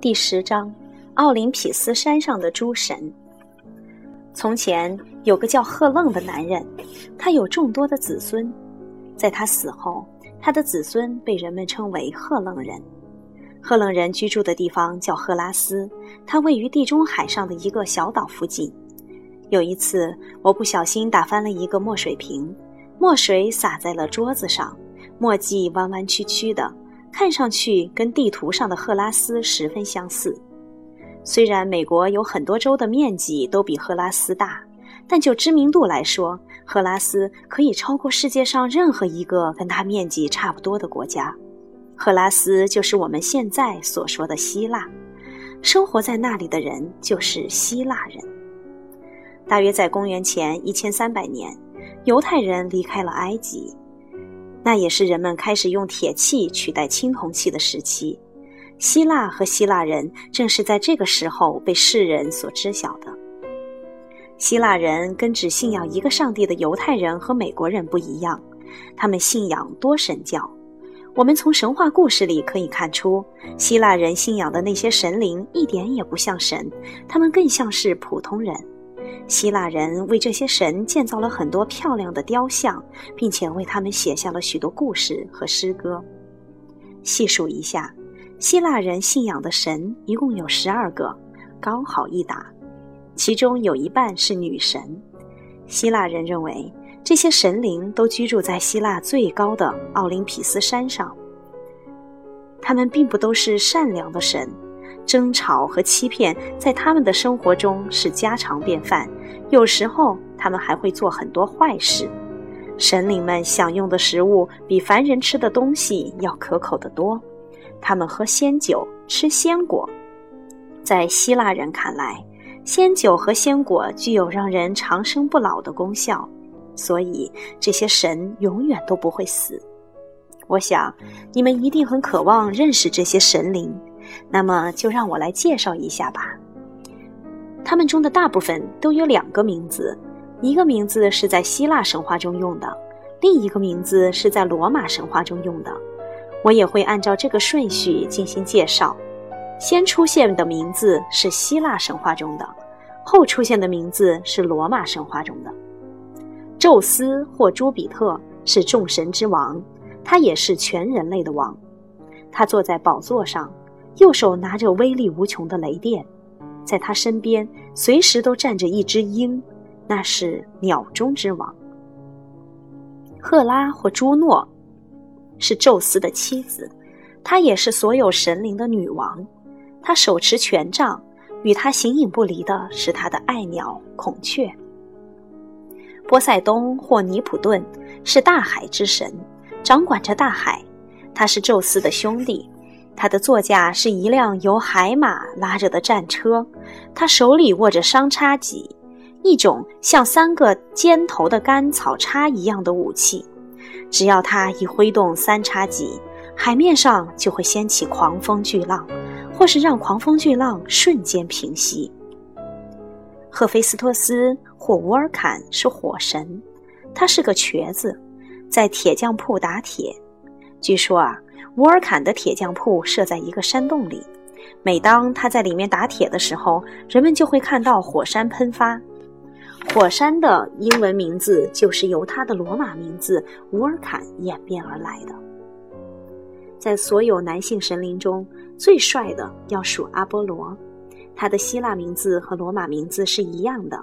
第十章：奥林匹斯山上的诸神。从前有个叫赫楞的男人，他有众多的子孙。在他死后，他的子孙被人们称为赫楞人。赫楞人居住的地方叫赫拉斯，它位于地中海上的一个小岛附近。有一次，我不小心打翻了一个墨水瓶，墨水洒在了桌子上，墨迹弯弯曲曲的。看上去跟地图上的赫拉斯十分相似。虽然美国有很多州的面积都比赫拉斯大，但就知名度来说，赫拉斯可以超过世界上任何一个跟它面积差不多的国家。赫拉斯就是我们现在所说的希腊，生活在那里的人就是希腊人。大约在公元前一千三百年，犹太人离开了埃及。那也是人们开始用铁器取代青铜器的时期，希腊和希腊人正是在这个时候被世人所知晓的。希腊人跟只信仰一个上帝的犹太人和美国人不一样，他们信仰多神教。我们从神话故事里可以看出，希腊人信仰的那些神灵一点也不像神，他们更像是普通人。希腊人为这些神建造了很多漂亮的雕像，并且为他们写下了许多故事和诗歌。细数一下，希腊人信仰的神一共有十二个，刚好一打。其中有一半是女神。希腊人认为这些神灵都居住在希腊最高的奥林匹斯山上。他们并不都是善良的神。争吵和欺骗在他们的生活中是家常便饭，有时候他们还会做很多坏事。神灵们享用的食物比凡人吃的东西要可口得多，他们喝仙酒，吃鲜果。在希腊人看来，仙酒和鲜果具有让人长生不老的功效，所以这些神永远都不会死。我想，你们一定很渴望认识这些神灵。那么就让我来介绍一下吧。他们中的大部分都有两个名字，一个名字是在希腊神话中用的，另一个名字是在罗马神话中用的。我也会按照这个顺序进行介绍。先出现的名字是希腊神话中的，后出现的名字是罗马神话中的。宙斯或朱比特是众神之王，他也是全人类的王。他坐在宝座上。右手拿着威力无穷的雷电，在他身边随时都站着一只鹰，那是鸟中之王。赫拉或朱诺是宙斯的妻子，她也是所有神灵的女王。她手持权杖，与她形影不离的是她的爱鸟孔雀。波塞冬或尼普顿是大海之神，掌管着大海，他是宙斯的兄弟。他的座驾是一辆由海马拉着的战车，他手里握着商叉戟，一种像三个尖头的干草叉一样的武器。只要他一挥动三叉戟，海面上就会掀起狂风巨浪，或是让狂风巨浪瞬间平息。赫菲斯托斯或乌尔坎是火神，他是个瘸子，在铁匠铺打铁。据说啊。乌尔坎的铁匠铺设在一个山洞里，每当他在里面打铁的时候，人们就会看到火山喷发。火山的英文名字就是由他的罗马名字乌尔坎演变而来的。在所有男性神灵中最帅的要数阿波罗，他的希腊名字和罗马名字是一样的。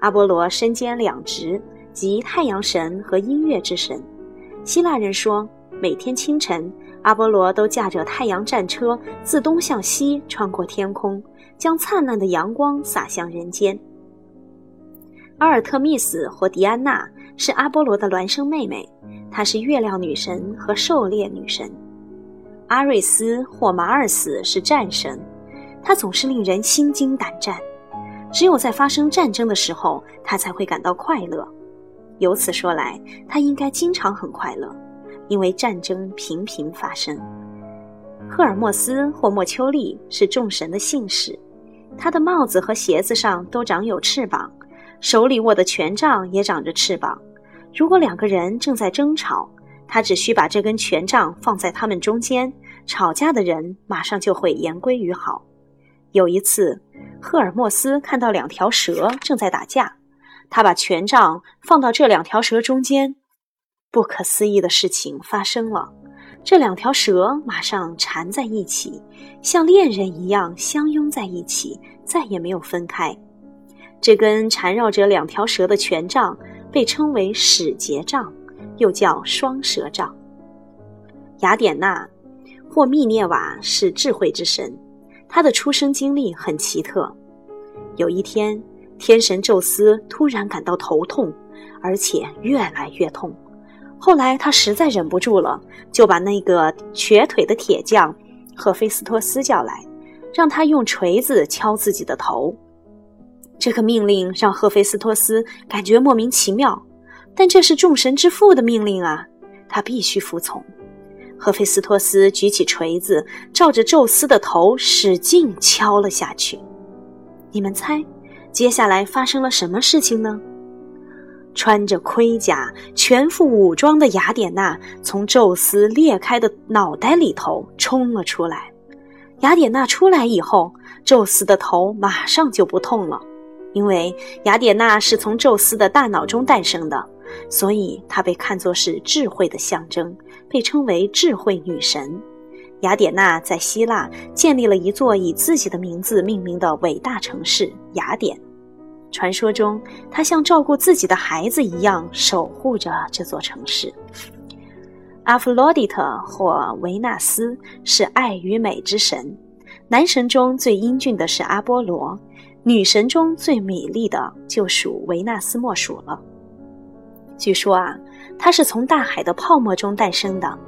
阿波罗身兼两职，即太阳神和音乐之神。希腊人说，每天清晨。阿波罗都驾着太阳战车自东向西穿过天空，将灿烂的阳光洒向人间。阿尔特密斯或迪安娜是阿波罗的孪生妹妹，她是月亮女神和狩猎女神。阿瑞斯或马尔斯是战神，他总是令人心惊胆战，只有在发生战争的时候，他才会感到快乐。由此说来，他应该经常很快乐。因为战争频频发生，赫尔墨斯或莫丘利是众神的信使，他的帽子和鞋子上都长有翅膀，手里握的权杖也长着翅膀。如果两个人正在争吵，他只需把这根权杖放在他们中间，吵架的人马上就会言归于好。有一次，赫尔墨斯看到两条蛇正在打架，他把权杖放到这两条蛇中间。不可思议的事情发生了，这两条蛇马上缠在一起，像恋人一样相拥在一起，再也没有分开。这根缠绕着两条蛇的权杖被称为使节杖，又叫双蛇杖。雅典娜或密涅瓦是智慧之神。他的出生经历很奇特。有一天，天神宙斯突然感到头痛，而且越来越痛。后来他实在忍不住了，就把那个瘸腿的铁匠赫菲斯托斯叫来，让他用锤子敲自己的头。这个命令让赫菲斯托斯感觉莫名其妙，但这是众神之父的命令啊，他必须服从。赫菲斯托斯举起锤子，照着宙斯的头使劲敲了下去。你们猜，接下来发生了什么事情呢？穿着盔甲、全副武装的雅典娜从宙斯裂开的脑袋里头冲了出来。雅典娜出来以后，宙斯的头马上就不痛了，因为雅典娜是从宙斯的大脑中诞生的。所以，她被看作是智慧的象征，被称为智慧女神。雅典娜在希腊建立了一座以自己的名字命名的伟大城市——雅典。传说中，她像照顾自己的孩子一样守护着这座城市。阿弗洛狄特或维纳斯是爱与美之神，男神中最英俊的是阿波罗，女神中最美丽的就属维纳斯莫属了。据说啊，他是从大海的泡沫中诞生的。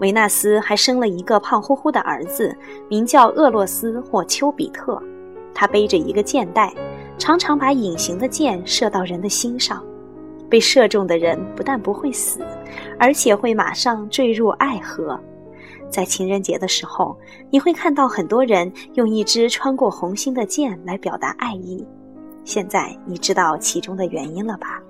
维纳斯还生了一个胖乎乎的儿子，名叫厄洛斯或丘比特。他背着一个箭袋，常常把隐形的箭射到人的心上。被射中的人不但不会死，而且会马上坠入爱河。在情人节的时候，你会看到很多人用一支穿过红心的箭来表达爱意。现在你知道其中的原因了吧？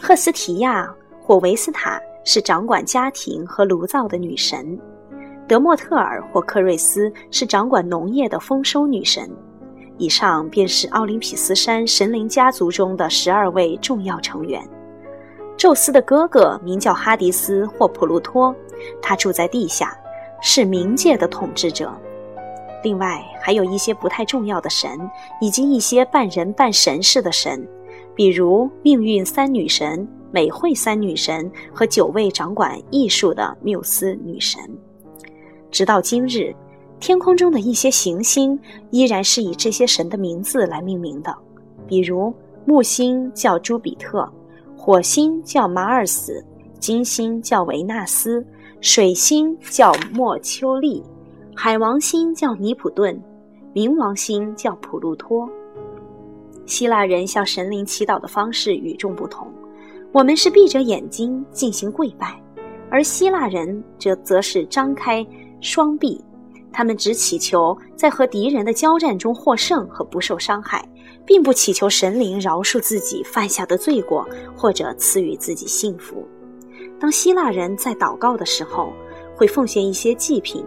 赫斯提亚或维斯塔是掌管家庭和炉灶的女神，德莫特尔或克瑞斯是掌管农业的丰收女神。以上便是奥林匹斯山神灵家族中的十二位重要成员。宙斯的哥哥名叫哈迪斯或普鲁托，他住在地下，是冥界的统治者。另外还有一些不太重要的神，以及一些半人半神似的神。比如命运三女神、美惠三女神和九位掌管艺术的缪斯女神，直到今日，天空中的一些行星依然是以这些神的名字来命名的。比如木星叫朱比特，火星叫马尔斯，金星叫维纳斯，水星叫莫丘利，海王星叫尼普顿，冥王星叫普鲁托。希腊人向神灵祈祷的方式与众不同，我们是闭着眼睛进行跪拜，而希腊人则则是张开双臂，他们只祈求在和敌人的交战中获胜和不受伤害，并不祈求神灵饶恕自己犯下的罪过或者赐予自己幸福。当希腊人在祷告的时候，会奉献一些祭品，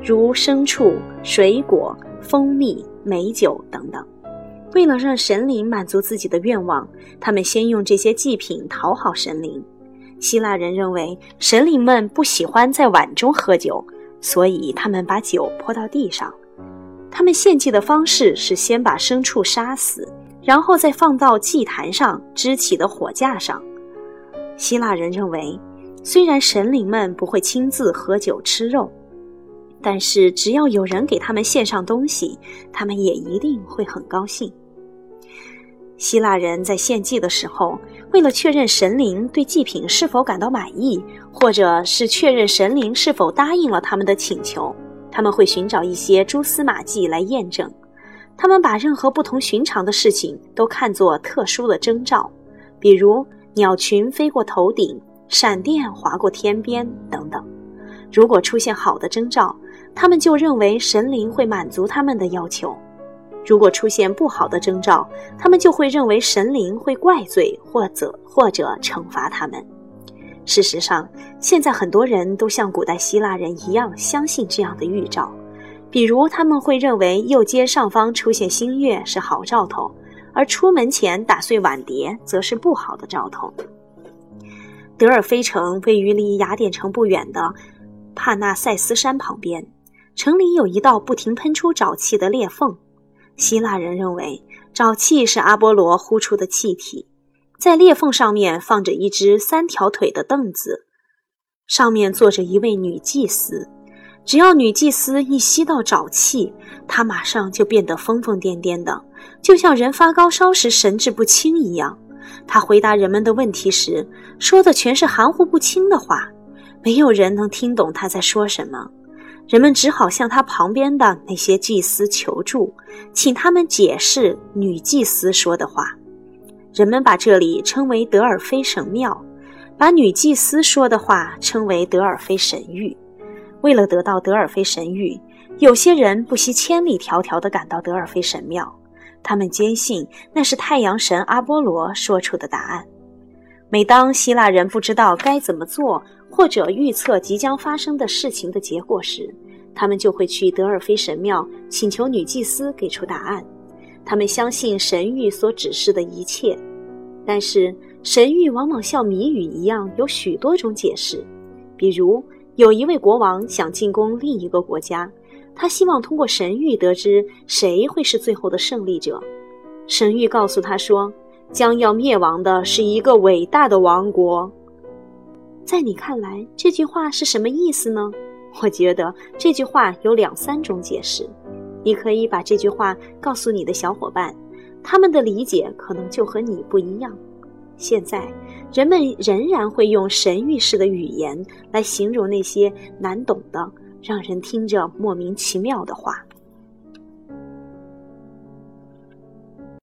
如牲畜、水果、蜂蜜、美酒等等。为了让神灵满足自己的愿望，他们先用这些祭品讨好神灵。希腊人认为神灵们不喜欢在碗中喝酒，所以他们把酒泼到地上。他们献祭的方式是先把牲畜杀死，然后再放到祭坛上支起的火架上。希腊人认为，虽然神灵们不会亲自喝酒吃肉，但是只要有人给他们献上东西，他们也一定会很高兴。希腊人在献祭的时候，为了确认神灵对祭品是否感到满意，或者是确认神灵是否答应了他们的请求，他们会寻找一些蛛丝马迹来验证。他们把任何不同寻常的事情都看作特殊的征兆，比如鸟群飞过头顶、闪电划过天边等等。如果出现好的征兆，他们就认为神灵会满足他们的要求。如果出现不好的征兆，他们就会认为神灵会怪罪或者或者惩罚他们。事实上，现在很多人都像古代希腊人一样相信这样的预兆，比如他们会认为右街上方出现新月是好兆头，而出门前打碎碗碟则是不好的兆头。德尔菲城位于离雅典城不远的帕纳塞斯山旁边，城里有一道不停喷出沼气的裂缝。希腊人认为沼气是阿波罗呼出的气体。在裂缝上面放着一只三条腿的凳子，上面坐着一位女祭司。只要女祭司一吸到沼气，她马上就变得疯疯癫癫的，就像人发高烧时神志不清一样。她回答人们的问题时，说的全是含糊不清的话，没有人能听懂她在说什么。人们只好向他旁边的那些祭司求助，请他们解释女祭司说的话。人们把这里称为德尔菲神庙，把女祭司说的话称为德尔菲神谕。为了得到德尔菲神谕，有些人不惜千里迢迢地赶到德尔菲神庙。他们坚信那是太阳神阿波罗说出的答案。每当希腊人不知道该怎么做，或者预测即将发生的事情的结果时，他们就会去德尔菲神庙请求女祭司给出答案。他们相信神谕所指示的一切。但是神谕往往像谜语一样，有许多种解释。比如，有一位国王想进攻另一个国家，他希望通过神谕得知谁会是最后的胜利者。神谕告诉他说，将要灭亡的是一个伟大的王国。在你看来，这句话是什么意思呢？我觉得这句话有两三种解释。你可以把这句话告诉你的小伙伴。他们的理解可能就和你不一样。现在，人们仍然会用神谕式的语言来形容那些难懂的、让人听着莫名其妙的话。